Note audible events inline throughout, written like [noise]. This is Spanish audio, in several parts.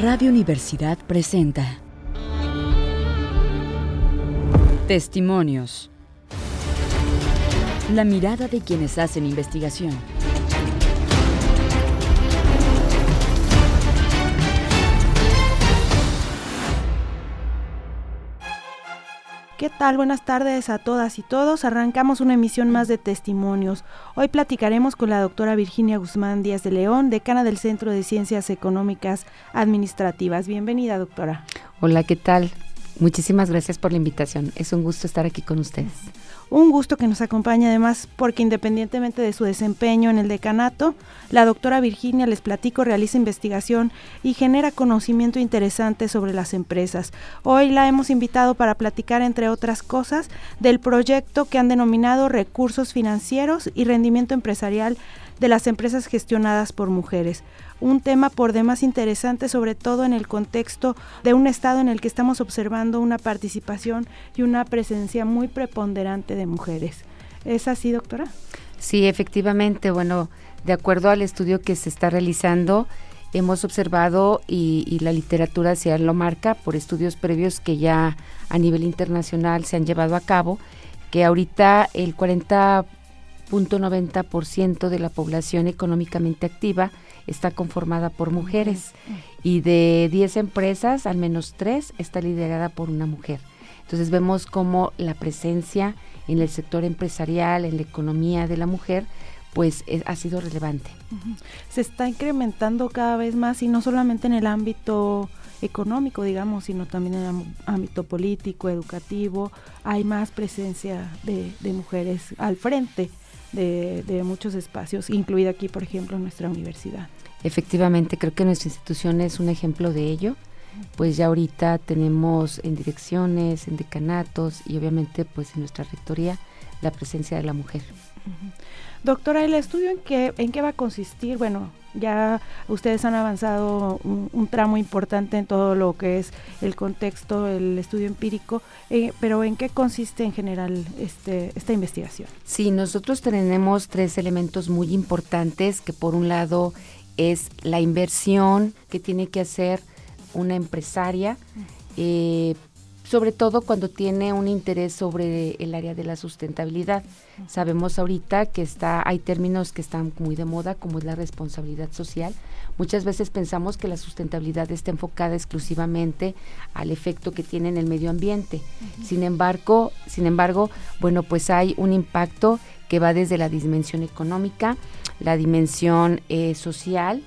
Radio Universidad presenta Testimonios. La mirada de quienes hacen investigación. ¿Qué tal? Buenas tardes a todas y todos. Arrancamos una emisión más de testimonios. Hoy platicaremos con la doctora Virginia Guzmán Díaz de León, decana del Centro de Ciencias Económicas Administrativas. Bienvenida, doctora. Hola, ¿qué tal? Muchísimas gracias por la invitación. Es un gusto estar aquí con ustedes. Un gusto que nos acompañe además porque independientemente de su desempeño en el decanato, la doctora Virginia, les platico, realiza investigación y genera conocimiento interesante sobre las empresas. Hoy la hemos invitado para platicar, entre otras cosas, del proyecto que han denominado Recursos Financieros y Rendimiento Empresarial de las empresas gestionadas por mujeres. Un tema por demás interesante, sobre todo en el contexto de un estado en el que estamos observando una participación y una presencia muy preponderante de mujeres. ¿Es así, doctora? Sí, efectivamente. Bueno, de acuerdo al estudio que se está realizando, hemos observado y, la literatura se lo marca por estudios previos que ya a nivel internacional se han llevado a cabo, que ahorita el 40 ciento de la población económicamente activa está conformada por mujeres. Y de 10 empresas, al menos 3 está liderada por una mujer. Entonces vemos cómo la presencia en el sector empresarial, en la economía de la mujer, pues ha sido relevante. Se está incrementando cada vez más y no solamente en el ámbito económico, digamos, sino también en el ámbito político, educativo, hay más presencia de, de mujeres al frente de, muchos espacios, incluida aquí, por ejemplo, nuestra universidad. Efectivamente, creo que nuestra institución es un ejemplo de ello, pues ya ahorita tenemos en direcciones, en decanatos y obviamente pues en nuestra rectoría la presencia de la mujer. Doctora, ¿el estudio en qué, en qué va a consistir? Bueno, ya ustedes han avanzado un, tramo importante en todo lo que es el contexto, el estudio empírico, eh, pero ¿en qué consiste en general este, esta investigación? Sí, nosotros tenemos tres elementos muy importantes que por un lado es la inversión que tiene que hacer una empresaria sobre todo cuando tiene un interés sobre el área de la sustentabilidad. Sabemos ahorita que está hay términos que están muy de moda como es la responsabilidad social. Muchas veces pensamos que la sustentabilidad está enfocada exclusivamente al efecto que tiene en el medio ambiente. Sin embargo, sin embargo, bueno, pues hay un impacto que va desde la dimensión económica, la dimensión eh, social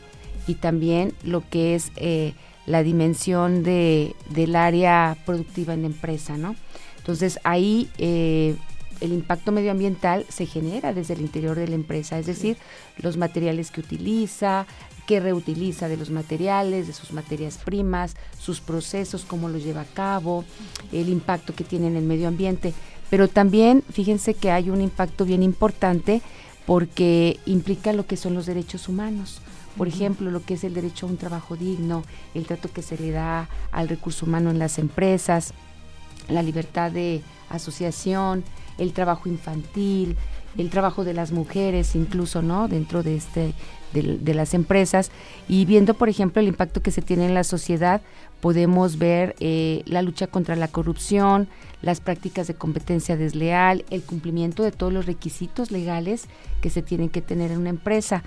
y también lo que es eh, la dimensión de, del área productiva en la empresa, ¿no? Entonces ahí eh, el impacto medioambiental se genera desde el interior de la empresa, es decir, los materiales que utiliza, que reutiliza de los materiales, de sus materias primas, sus procesos, cómo los lleva a cabo, el impacto que tiene en el medio ambiente. Pero también fíjense que hay un impacto bien importante porque implica lo que son los derechos humanos. Por ejemplo, lo que es el derecho a un trabajo digno, el trato que se le da al recurso humano en las empresas, la libertad de asociación, el trabajo infantil, el trabajo de las mujeres, incluso, ¿no? Dentro de este de, las empresas. Y viendo, por ejemplo, el impacto que se tiene en la sociedad, podemos ver eh, la lucha contra la corrupción, las prácticas de competencia desleal, el cumplimiento de todos los requisitos legales que se tienen que tener en una empresa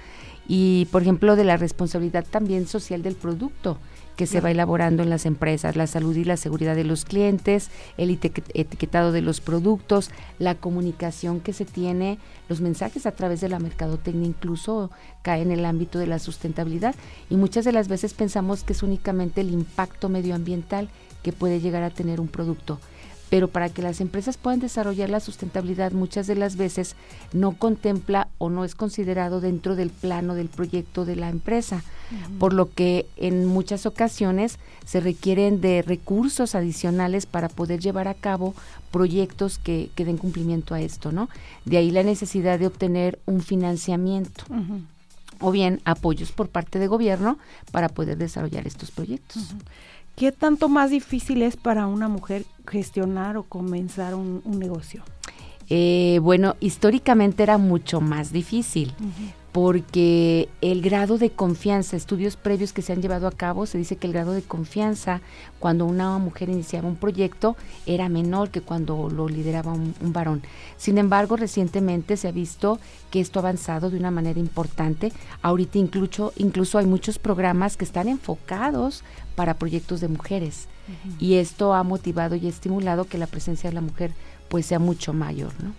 y, por ejemplo, de la responsabilidad también social del producto que se va elaborando en las empresas, la salud y la seguridad de los clientes, el etiquetado de los productos, la comunicación que se tiene, los mensajes a través de la mercadotecnia incluso caen en el ámbito de la sustentabilidad. Y muchas de las veces pensamos que es únicamente el impacto medioambiental que puede llegar a tener un producto pero para que las empresas puedan desarrollar la sustentabilidad muchas de las veces no contempla o no es considerado dentro del plano del proyecto de la empresa, por lo que en muchas ocasiones se requieren de recursos adicionales para poder llevar a cabo proyectos que, den cumplimiento a esto, ¿no? De ahí la necesidad de obtener un financiamiento. o bien apoyos por parte de gobierno para poder desarrollar estos proyectos. ¿Qué tanto más difícil es para una mujer gestionar o comenzar un, negocio? Eh, bueno, históricamente era mucho más difícil. Porque el grado de confianza, estudios previos que se han llevado a cabo, se dice que el grado de confianza cuando una mujer iniciaba un proyecto era menor que cuando lo lideraba un, varón. Sin embargo, recientemente se ha visto que esto ha avanzado de una manera importante. Ahorita incluso, incluso hay muchos programas que están enfocados para proyectos de mujeres y esto ha motivado y estimulado que la presencia de la mujer pues sea mucho mayor. ¿no?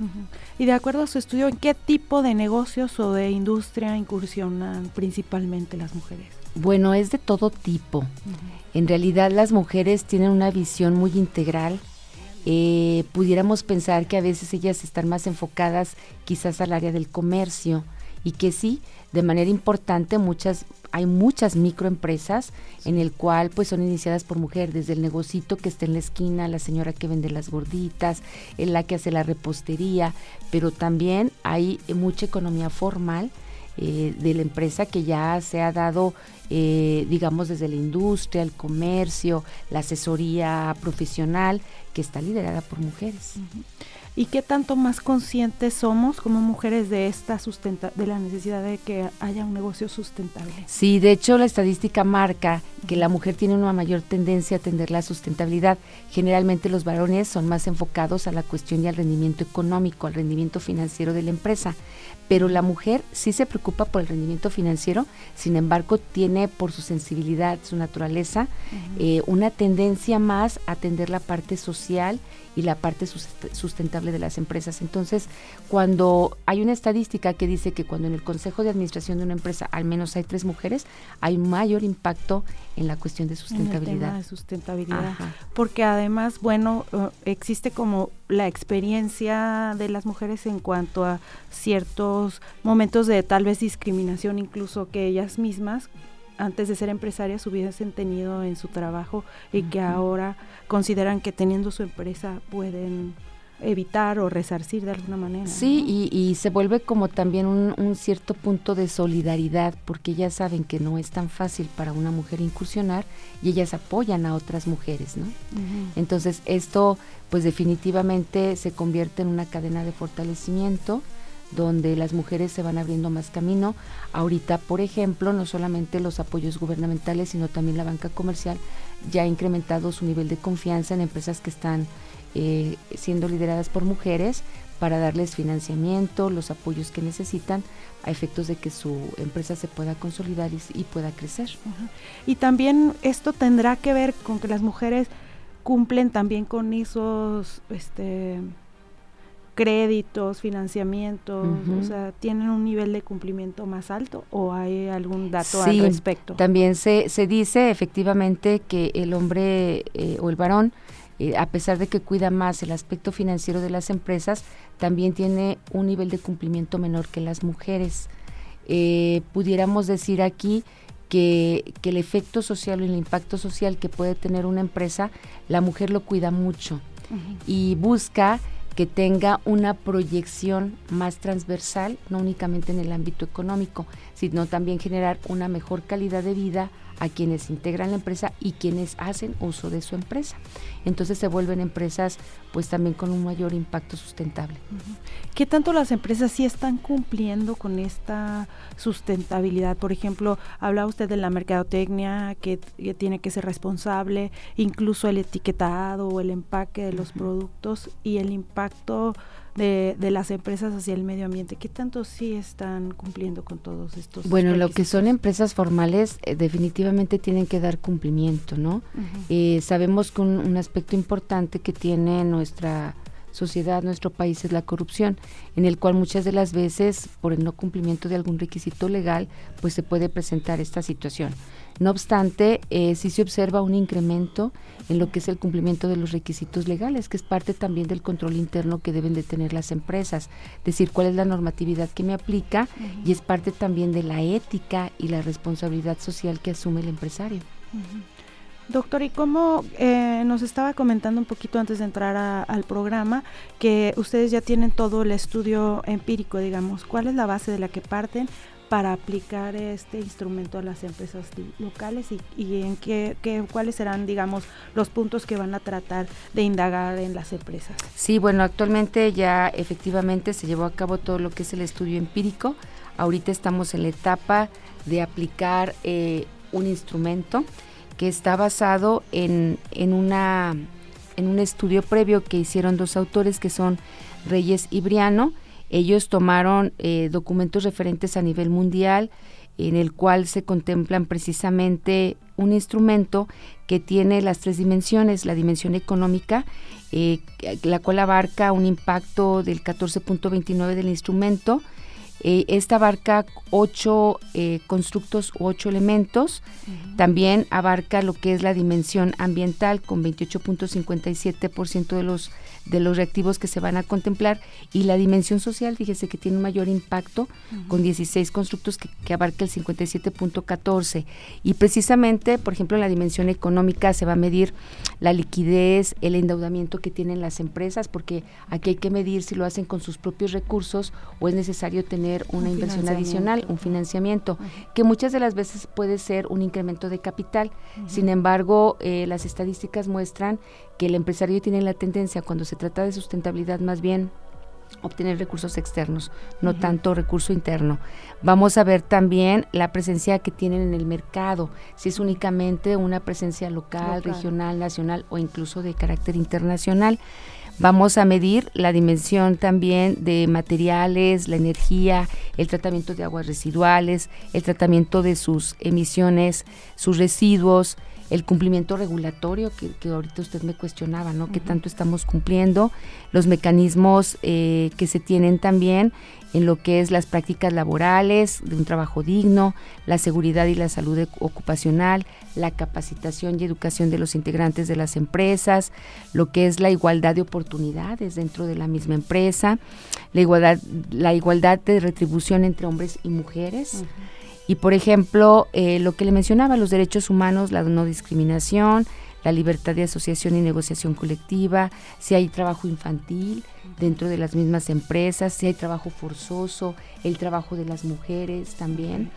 Y de acuerdo a su estudio, ¿en qué tipo de negocios o de industria incursionan principalmente las mujeres? Bueno, es de todo tipo. En realidad las mujeres tienen una visión muy integral. Eh, pudiéramos pensar que a veces ellas están más enfocadas quizás al área del comercio y que sí, de manera importante muchas hay muchas microempresas en el cual pues son iniciadas por mujer, desde el negocito que está en la esquina, la señora que vende las gorditas, la que hace la repostería, pero también hay mucha economía formal eh, de la empresa que ya se ha dado, eh, digamos, desde la industria, el comercio, la asesoría profesional, que está liderada por mujeres y qué tanto más conscientes somos como mujeres de esta sustenta de la necesidad de que haya un negocio sustentable. Sí, de hecho la estadística marca que la mujer tiene una mayor tendencia a atender la sustentabilidad. Generalmente los varones son más enfocados a la cuestión y al rendimiento económico, al rendimiento financiero de la empresa, pero la mujer sí se preocupa por el rendimiento financiero, sin embargo tiene por su sensibilidad, su naturaleza, eh, una tendencia más a atender la parte social y la parte sustentable de las empresas. Entonces, cuando hay una estadística que dice que cuando en el consejo de administración de una empresa al menos hay tres mujeres, hay mayor impacto en la cuestión de sustentabilidad. de sustentabilidad. Porque además, bueno, uh, existe como la experiencia de las mujeres en cuanto a ciertos momentos de tal vez discriminación, incluso que ellas mismas antes de ser empresarias hubiesen tenido en su trabajo y que ahora consideran que teniendo su empresa pueden evitar o resarcir de alguna manera. Sí, y, se vuelve como también un, cierto punto de solidaridad, porque ya saben que no es tan fácil para una mujer incursionar y ellas apoyan a otras mujeres, ¿no? Entonces esto pues definitivamente se convierte en una cadena de fortalecimiento donde las mujeres se van abriendo más camino. Ahorita, por ejemplo, no solamente los apoyos gubernamentales, sino también la banca comercial ya ha incrementado su nivel de confianza en empresas que están eh, siendo lideradas por mujeres para darles financiamiento, los apoyos que necesitan a efectos de que su empresa se pueda consolidar y, pueda crecer. Y también esto tendrá que ver con que las mujeres cumplen también con esos este, créditos, financiamientos, o sea, tienen un nivel de cumplimiento más alto o hay algún dato al respecto. También se, se dice efectivamente que el hombre eh, o el varón, eh, a pesar de que cuida más el aspecto financiero de las empresas, también tiene un nivel de cumplimiento menor que las mujeres. Eh, pudiéramos decir aquí que, que, el efecto social o el impacto social que puede tener una empresa, la mujer lo cuida mucho y busca que tenga una proyección más transversal, no únicamente en el ámbito económico, sino también generar una mejor calidad de vida a quienes integran la empresa y quienes hacen uso de su empresa. Entonces se vuelven empresas pues también con un mayor impacto sustentable. ¿Qué tanto las empresas sí están cumpliendo con esta sustentabilidad? Por ejemplo, habla usted de la mercadotecnia que, tiene que ser responsable, incluso el etiquetado o el empaque de los productos y el impacto de, de, las empresas hacia el medio ambiente? ¿Qué tanto sí están cumpliendo con todos estos? Bueno, lo que son empresas formales eh, definitivamente tienen que dar cumplimiento, ¿no? Eh, sabemos que un, aspecto importante que tiene nuestra sociedad, nuestro país es la corrupción, en el cual muchas de las veces por el no cumplimiento de algún requisito legal, pues se puede presentar esta situación. No obstante, eh, sí se observa un incremento en lo que es el cumplimiento de los requisitos legales, que es parte también del control interno que deben de tener las empresas, decir cuál es la normatividad que me aplica y es parte también de la ética y la responsabilidad social que asume el empresario. Doctor, y cómo eh, nos estaba comentando un poquito antes de entrar al programa, que ustedes ya tienen todo el estudio empírico, digamos, ¿cuál es la base de la que parten para aplicar este instrumento a las empresas locales y, en qué, cuáles serán, digamos, los puntos que van a tratar de indagar en las empresas. Sí, bueno, actualmente ya efectivamente se llevó a cabo todo lo que es el estudio empírico. Ahorita estamos en la etapa de aplicar eh, un instrumento que está basado en, en, una, en un estudio previo que hicieron dos autores que son Reyes y Briano. Ellos tomaron eh, documentos referentes a nivel mundial en el cual se contemplan precisamente un instrumento que tiene las tres dimensiones, la dimensión económica, eh, la cual abarca un impacto del 14.29 del instrumento, eh, esta abarca ocho eh, constructos u ocho elementos. También abarca lo que es la dimensión ambiental con 28.57% de los de los reactivos que se van a contemplar. Y la dimensión social, fíjese que tiene un mayor impacto con 16 constructos que, que abarca el 57.14 y precisamente, por ejemplo, en la dimensión económica se va a medir la liquidez, el endeudamiento que tienen las empresas, porque aquí hay que medir si lo hacen con sus propios recursos o es necesario tener una inversión adicional, un financiamiento, que muchas de las veces puede ser un incremento de capital. Sin embargo, eh, las estadísticas muestran que el empresario tiene la tendencia, cuando se trata de sustentabilidad, más bien obtener recursos externos, no tanto recurso interno. Vamos a ver también la presencia que tienen en el mercado, si es únicamente una presencia local, regional, nacional o incluso de carácter internacional. Vamos a medir la dimensión también de materiales, la energía, el tratamiento de aguas residuales, el tratamiento de sus emisiones, sus residuos, el cumplimiento regulatorio que, ahorita usted me cuestionaba, ¿no? ¿Qué tanto estamos cumpliendo? Los mecanismos eh, que se tienen también en lo que es las prácticas laborales, de un trabajo digno, la seguridad y la salud e-, ocupacional, la capacitación y educación de los integrantes de las empresas, lo que es la igualdad de oportunidades dentro de la misma empresa, la igualdad, la igualdad de retribución entre hombres y mujeres. Y por ejemplo, eh, lo que le mencionaba, los derechos humanos, la no discriminación, la libertad de asociación y negociación colectiva, si hay trabajo infantil dentro de las mismas empresas, si hay trabajo forzoso, el trabajo de las mujeres también.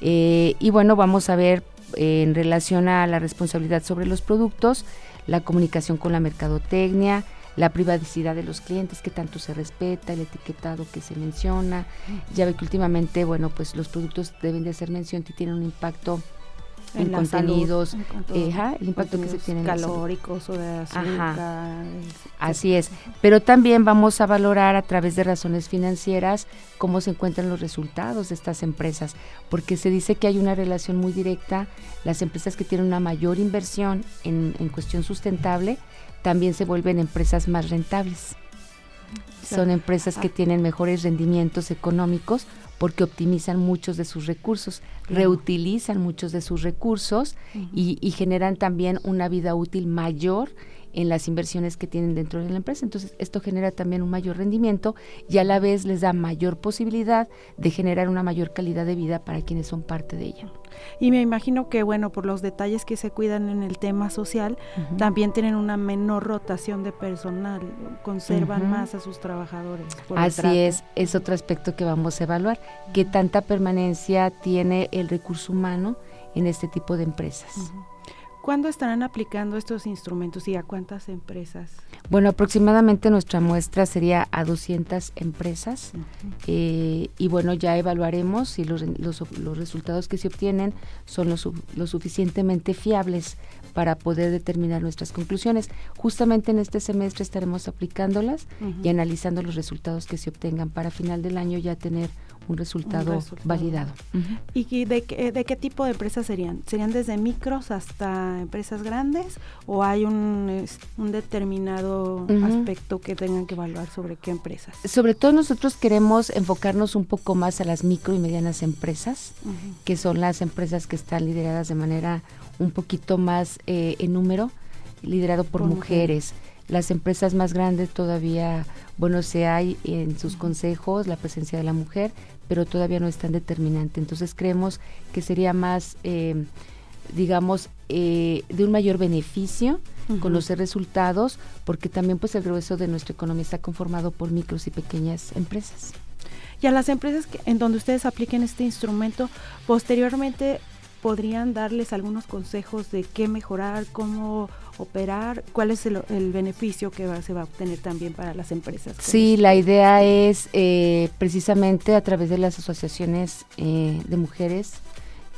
Eh, y bueno, vamos a ver eh, en relación a la responsabilidad sobre los productos, la comunicación con la mercadotecnia, la privacidad de los clientes, que tanto se respeta, el etiquetado que se menciona. Ya ve que últimamente, bueno, pues los productos deben de hacer mención y tienen un impacto en, contenidos, el impacto que se tiene calóricos o de azúcar. Así es, pero también vamos a valorar a través de razones financieras cómo se encuentran los resultados de estas empresas, porque se dice que hay una relación muy directa, las empresas que tienen una mayor inversión en, en cuestión sustentable, también se vuelven empresas más rentables. Son empresas que tienen mejores rendimientos económicos porque optimizan muchos de sus recursos, reutilizan muchos de sus recursos y, y, generan también una vida útil mayor en las inversiones que tienen dentro de la empresa. Entonces, esto genera también un mayor rendimiento y a la vez les da mayor posibilidad de generar una mayor calidad de vida para quienes son parte de ella. Y me imagino que, bueno, por los detalles que se cuidan en el tema social, también tienen una menor rotación de personal, conservan más a sus trabajadores. Así es, es otro aspecto que vamos a evaluar, qué tanta permanencia tiene el recurso humano en este tipo de empresas. ¿Cuándo estarán aplicando estos instrumentos y a cuántas empresas? Bueno, aproximadamente nuestra muestra sería a 200 empresas eh, y bueno, ya evaluaremos si los, los, resultados que se obtienen son lo, suficientemente fiables para poder determinar nuestras conclusiones. Justamente en este semestre estaremos aplicándolas y analizando los resultados que se obtengan para final del año ya tener un resultado, validado. ¿Y de, de, qué tipo de empresas serían? ¿Serían desde micros hasta empresas grandes o hay un, un determinado aspecto que tengan que evaluar sobre qué empresas? Sobre todo nosotros queremos enfocarnos un poco más a las micro y medianas empresas, que son las empresas que están lideradas de manera un poquito más eh, en número, liderado por, mujeres. Las empresas más grandes todavía, bueno, se hay en sus consejos la presencia de la mujer, pero todavía no es tan determinante. Entonces creemos que sería más, eh, digamos, eh, de un mayor beneficio conocer resultados, porque también pues el grueso de nuestra economía está conformado por micros y pequeñas empresas. Y a las empresas que, en donde ustedes apliquen este instrumento, posteriormente podrían darles algunos consejos de qué mejorar, cómo operar, cuál es el, beneficio que se va a obtener también para las empresas. Sí, la idea es eh, precisamente a través de las asociaciones eh, de mujeres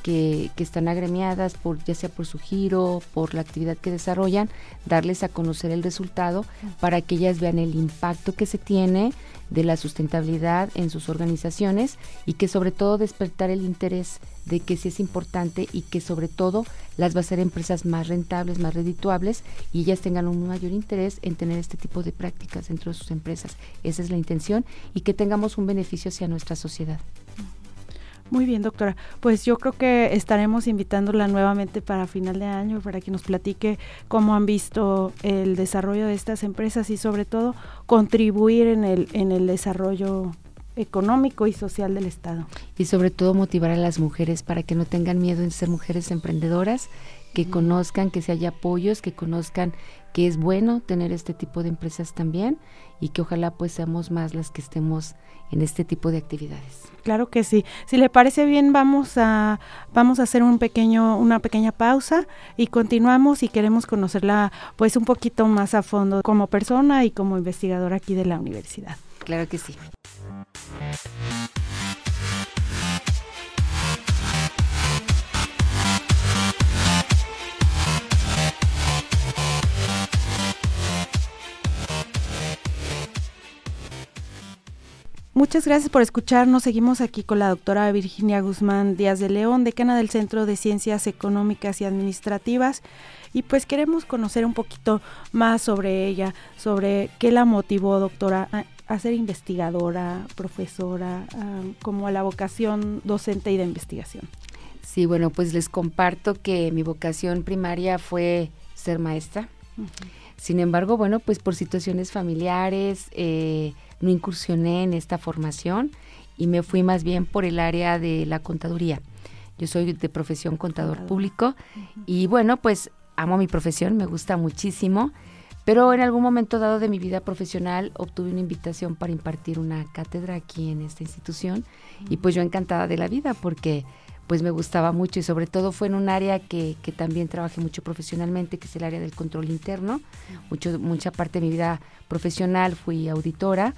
que, que, están agremiadas, por, ya sea por su giro, por la actividad que desarrollan, darles a conocer el resultado para que ellas vean el impacto que se tiene de la sustentabilidad en sus organizaciones y que sobre todo despertar el interés de que sí es importante y que sobre todo las va a hacer empresas más rentables, más redituables y ellas tengan un mayor interés en tener este tipo de prácticas dentro de sus empresas. Esa es la intención y que tengamos un beneficio hacia nuestra sociedad. Muy bien, doctora. Pues yo creo que estaremos invitándola nuevamente para final de año para que nos platique cómo han visto el desarrollo de estas empresas y sobre todo contribuir en el, en el desarrollo económico y social del Estado. Y sobre todo motivar a las mujeres para que no tengan miedo en ser mujeres emprendedoras, que conozcan que se haya apoyos, que conozcan que es bueno tener este tipo de empresas también y que ojalá pues seamos más las que estemos en este tipo de actividades. Claro que sí. Si le parece bien, vamos a vamos a hacer un pequeño una pequeña pausa y continuamos y queremos conocerla pues un poquito más a fondo como persona y como investigadora aquí de la universidad. Claro que sí. Muchas gracias por escucharnos. Seguimos aquí con la doctora Virginia Guzmán Díaz de León, decana del Centro de Ciencias Económicas y Administrativas. Y pues queremos conocer un poquito más sobre ella, sobre qué la motivó, doctora, a, ser investigadora, profesora, como a la vocación docente y de investigación. Sí, bueno, pues les comparto que mi vocación primaria fue ser maestra. Sin embargo, bueno, pues por situaciones familiares, eh, no incursioné en esta formación y me fui más bien por el área de la contaduría. Yo soy de profesión contador público y bueno, pues amo mi profesión, me gusta muchísimo, pero en algún momento dado de mi vida profesional obtuve una invitación para impartir una cátedra aquí en esta institución y pues yo encantada de la vida porque pues me gustaba mucho y sobre todo fue en un área que, que también trabajé mucho profesionalmente, que es el área del control interno. Mucho, mucha parte de mi vida profesional fui auditora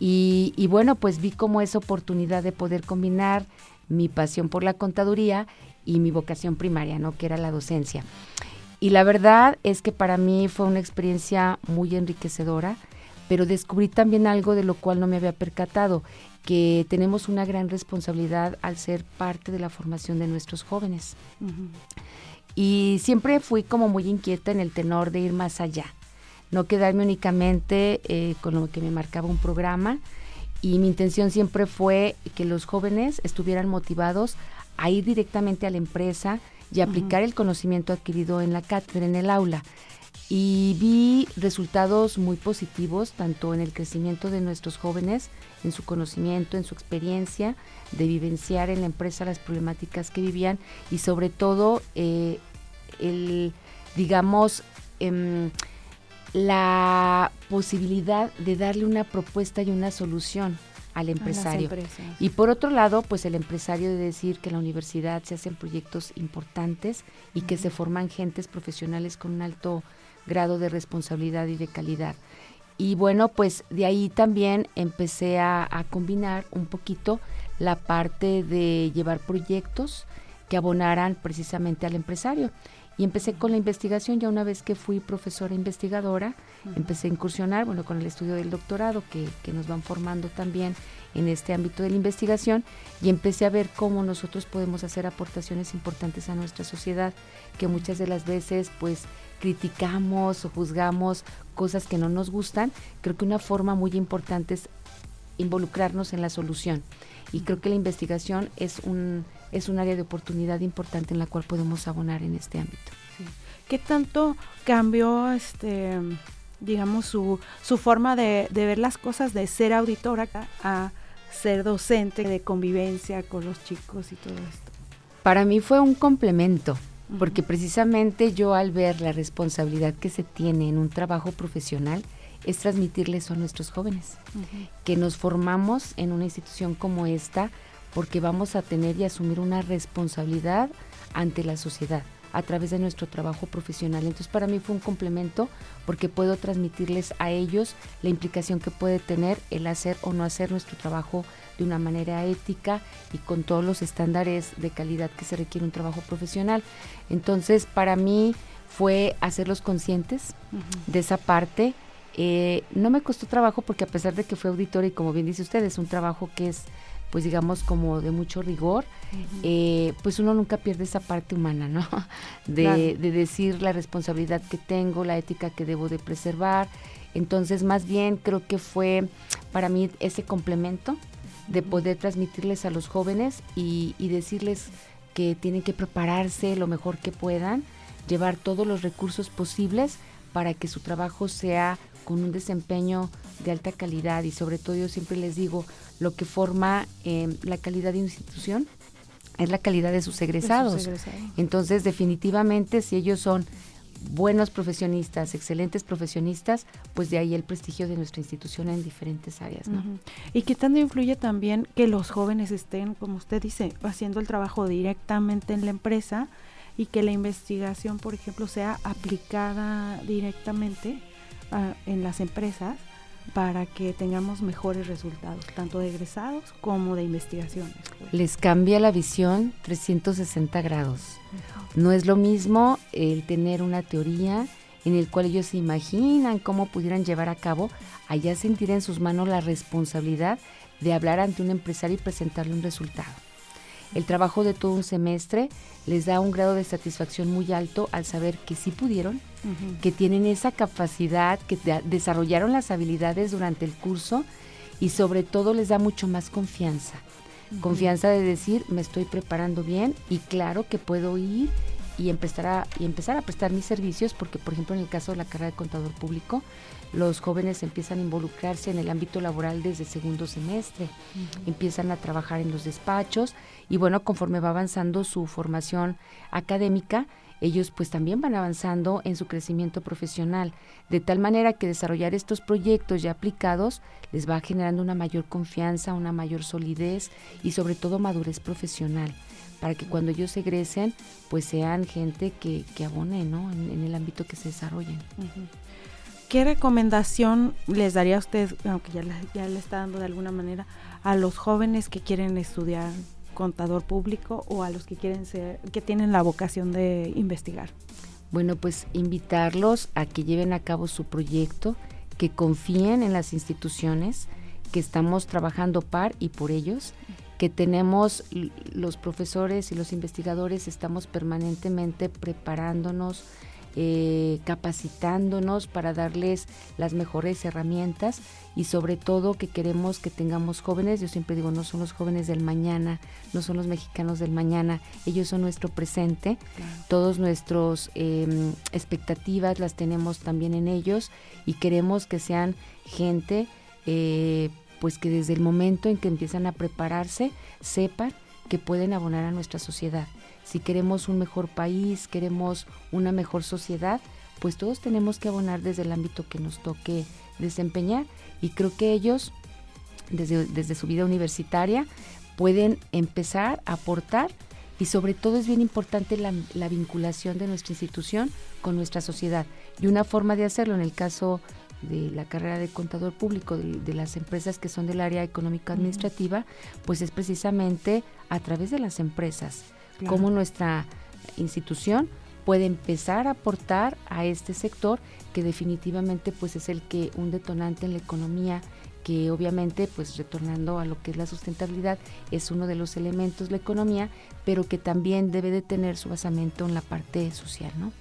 y, bueno, pues vi como esa oportunidad de poder combinar mi pasión por la contaduría y mi vocación primaria, ¿no? Que era la docencia. Y la verdad es que para mí fue una experiencia muy enriquecedora, pero descubrí también algo de lo cual no me había percatado que tenemos una gran responsabilidad al ser parte de la formación de nuestros jóvenes. Y siempre fui como muy inquieta en el tenor de ir más allá, no quedarme únicamente eh, con lo que me marcaba un programa. Y mi intención siempre fue que los jóvenes estuvieran motivados a ir directamente a la empresa y aplicar el conocimiento adquirido en la cátedra, en el aula y vi resultados muy positivos tanto en el crecimiento de nuestros jóvenes, en su conocimiento, en su experiencia de vivenciar en la empresa las problemáticas que vivían y sobre todo eh, el, digamos, em, la posibilidad de darle una propuesta y una solución al empresario. Y por otro lado, pues el empresario de decir que en la universidad se hacen proyectos importantes y que se forman gentes profesionales con un alto grado de responsabilidad y de calidad. Y bueno, pues de ahí también empecé a, combinar un poquito la parte de llevar proyectos que abonaran precisamente al empresario. Y empecé con la investigación, ya una vez que fui profesora investigadora, empecé a incursionar, bueno, con el estudio del doctorado, que, que, nos van formando también en este ámbito de la investigación, y empecé a ver cómo nosotros podemos hacer aportaciones importantes a nuestra sociedad, que muchas de las veces, pues, criticamos o juzgamos cosas que no nos gustan, creo que una forma muy importante es involucrarnos en la solución. Y creo que la investigación es un, es un área de oportunidad importante en la cual podemos abonar en este ámbito. ¿Qué tanto cambió este digamos su, su forma de, de ver las cosas de ser auditora a ser docente de convivencia con los chicos y todo esto? Para mí fue un complemento porque precisamente yo al ver la responsabilidad que se tiene en un trabajo profesional, es transmitirles a nuestros jóvenes, que nos formamos en una institución como esta porque vamos a tener y asumir una responsabilidad ante la sociedad a través de nuestro trabajo profesional. Entonces para mí fue un complemento porque puedo transmitirles a ellos la implicación que puede tener el hacer o no hacer nuestro trabajo de una manera ética y con todos los estándares de calidad que se requiere un trabajo profesional. Entonces para mí fue hacerlos conscientes de esa parte. Eh, no me costó trabajo porque a pesar de que fue auditor y como bien dice usted, es un trabajo que es pues digamos como de mucho rigor, eh, pues uno nunca pierde esa parte humana, ¿no? [laughs] De, de, decir la responsabilidad que tengo, la ética que debo de preservar. Entonces, más bien creo que fue para mí ese complemento de poder transmitirles a los jóvenes y, y decirles que tienen que prepararse lo mejor que puedan, llevar todos los recursos posibles para que su trabajo sea con un desempeño de alta calidad y sobre todo yo siempre les digo, lo que forma eh, la calidad de institución es la calidad de sus egresados. Entonces, definitivamente, si ellos son buenos profesionistas, excelentes profesionistas, pues de ahí el prestigio de nuestra institución en diferentes áreas. ¿no? Y que tanto influye también que los jóvenes estén, como usted dice, haciendo el trabajo directamente en la empresa y que la investigación, por ejemplo, sea aplicada directamente ah, en las empresas para que tengamos mejores resultados, tanto de egresados como de investigaciones. Pues. Les cambia la visión 360 grados. No es lo mismo el tener una teoría en el cual ellos se imaginan cómo pudieran llevar a cabo, allá sentir en sus manos la responsabilidad de hablar ante un empresario y presentarle un resultado. El trabajo de todo un semestre les da un grado de satisfacción muy alto al saber que sí pudieron, que tienen esa capacidad, que desarrollaron las habilidades durante el curso y sobre todo les da mucho más confianza. Confianza de decir, me estoy preparando bien y claro que puedo ir y empezar a, y empezar a prestar mis servicios, porque por ejemplo en el caso de la carrera de contador público, los jóvenes empiezan a involucrarse en el ámbito laboral desde segundo semestre, empiezan a trabajar en los despachos y bueno, conforme va avanzando su formación académica, ellos pues también van avanzando en su crecimiento profesional, de tal manera que desarrollar estos proyectos ya aplicados les va generando una mayor confianza, una mayor solidez y sobre todo madurez profesional, para que cuando ellos egresen pues sean gente que, que abone ¿no? en, el ámbito que se desarrollen. ¿Qué recomendación les daría a usted, aunque ya ya le está dando de alguna manera, a los jóvenes que quieren estudiar contador público o a los que quieren ser, que tienen la vocación de investigar? Bueno, pues invitarlos a que lleven a cabo su proyecto, que confíen en las instituciones, que estamos trabajando par y por ellos, que tenemos los profesores y los investigadores, estamos permanentemente preparándonos, eh, capacitándonos para darles las mejores herramientas y sobre todo que queremos que tengamos jóvenes, yo siempre digo, no son los jóvenes del mañana, no son los mexicanos del mañana, ellos son nuestro presente, todos nuestros em, expectativas las tenemos también en ellos y queremos que sean gente eh, pues que desde el momento en que empiezan a prepararse sepan que pueden abonar a nuestra sociedad si queremos un mejor país, queremos una mejor sociedad, pues todos tenemos que abonar desde el ámbito que nos toque desempeñar. Y creo que ellos desde, desde su vida universitaria pueden empezar a aportar. Y sobre todo es bien importante la, vinculación de nuestra institución con nuestra sociedad. Y una forma de hacerlo en el caso de la carrera de contador público de, las empresas que son del área económica administrativa, pues es precisamente a través de las empresas cómo nuestra institución puede empezar a aportar a este sector que definitivamente pues es el que un detonante en la economía que obviamente pues retornando a lo que es la sustentabilidad es uno de los elementos de la economía pero que también debe de tener su basamento en la parte social ¿no?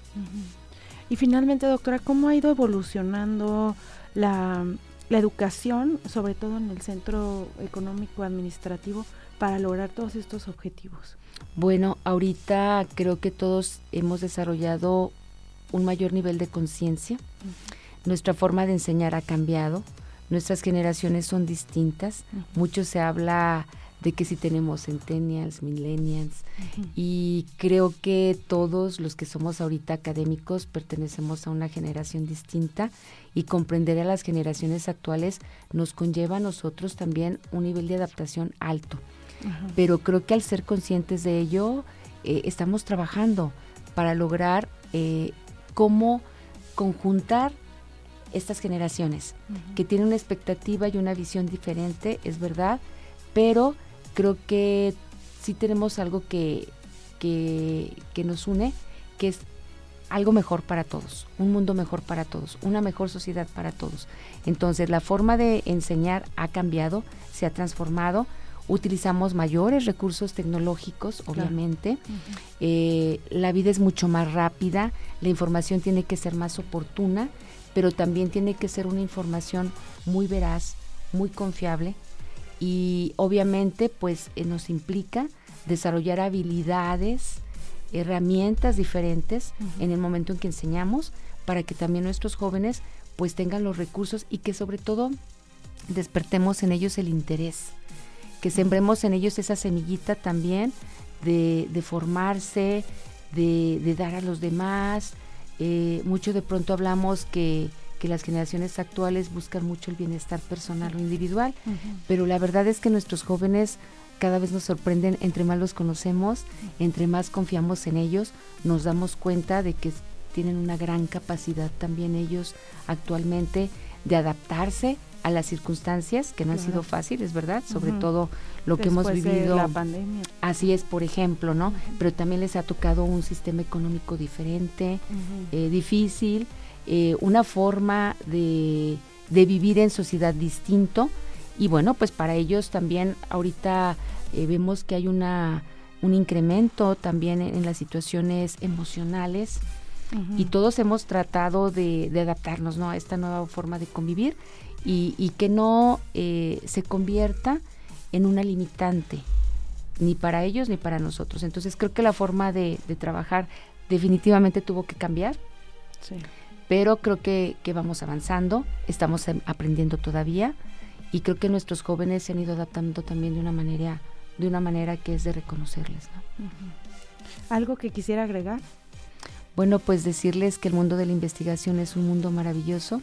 y finalmente doctora cómo ha ido evolucionando la, la educación sobre todo en el centro económico administrativo para lograr todos estos objetivos bueno, ahorita creo que todos hemos desarrollado un mayor nivel de conciencia. Nuestra forma de enseñar ha cambiado. Nuestras generaciones son distintas. Mucho se habla de que si tenemos centennials, millennials, y creo que todos los que somos ahorita académicos pertenecemos a una generación distinta y comprender a las generaciones actuales nos conlleva a nosotros también un nivel de adaptación alto. Pero creo que al ser conscientes de ello, eh, estamos trabajando para lograr eh, cómo conjuntar estas generaciones, que tienen una expectativa y una visión diferente, es verdad, pero creo que sí tenemos algo que, que, nos une, que es algo mejor para todos, un mundo mejor para todos, una mejor sociedad para todos. Entonces la forma de enseñar ha cambiado, se ha transformado, utilizamos mayores recursos tecnológicos, obviamente, eh, la vida es mucho más rápida, la información tiene que ser más oportuna, pero también tiene que ser una información muy veraz, muy confiable, y obviamente pues eh, nos implica desarrollar habilidades, herramientas diferentes en el momento en que enseñamos para que también nuestros jóvenes pues tengan los recursos y que sobre todo despertemos en ellos el interés, que sembremos en ellos esa semillita también de, formarse, de, dar a los demás. Eh, mucho de pronto hablamos que que las generaciones actuales buscan mucho el bienestar personal o individual, pero la verdad es que nuestros jóvenes cada vez nos sorprenden, entre más los conocemos, entre más confiamos en ellos, nos damos cuenta de que tienen una gran capacidad también ellos actualmente de adaptarse a las circunstancias que no han sido fáciles, ¿verdad? Sobre todo lo que hemos vivido. la pandemia. Así es, por ejemplo, ¿no? Pero también les ha tocado un sistema económico diferente, eh, difícil, eh, una forma de, vivir en sociedad distinto y bueno, pues para ellos también ahorita eh, vemos que hay una, un incremento también en, las situaciones emocionales y todos hemos tratado de, adaptarnos ¿no? a esta nueva forma de convivir y, que no eh, se convierta en una limitante ni para ellos ni para nosotros. Entonces creo que la forma de, de trabajar definitivamente tuvo que cambiar. Sí pero creo que, vamos avanzando, estamos em, aprendiendo todavía y creo que nuestros jóvenes se han ido adaptando también de una manera, de una manera que es de reconocerles. ¿Algo que quisiera agregar? Bueno, pues decirles que el mundo de la investigación es un mundo maravilloso,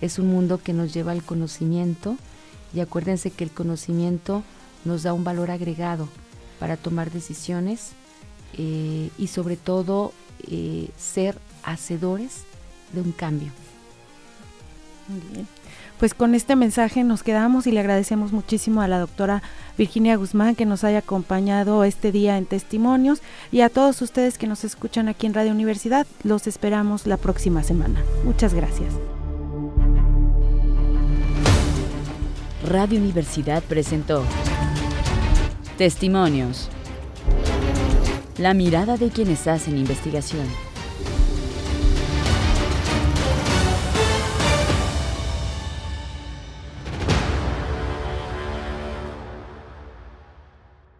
es un mundo que nos lleva al conocimiento y acuérdense que el conocimiento nos da un valor agregado para tomar decisiones eh, y sobre todo eh, ser hacedores de un cambio. Muy bien. Pues con este mensaje nos quedamos y le agradecemos muchísimo a la doctora Virginia Guzmán que nos haya acompañado este día en testimonios y a todos ustedes que nos escuchan aquí en Radio Universidad. Los esperamos la próxima semana. Muchas gracias. Radio Universidad presentó Testimonios. La mirada de quienes hacen investigación.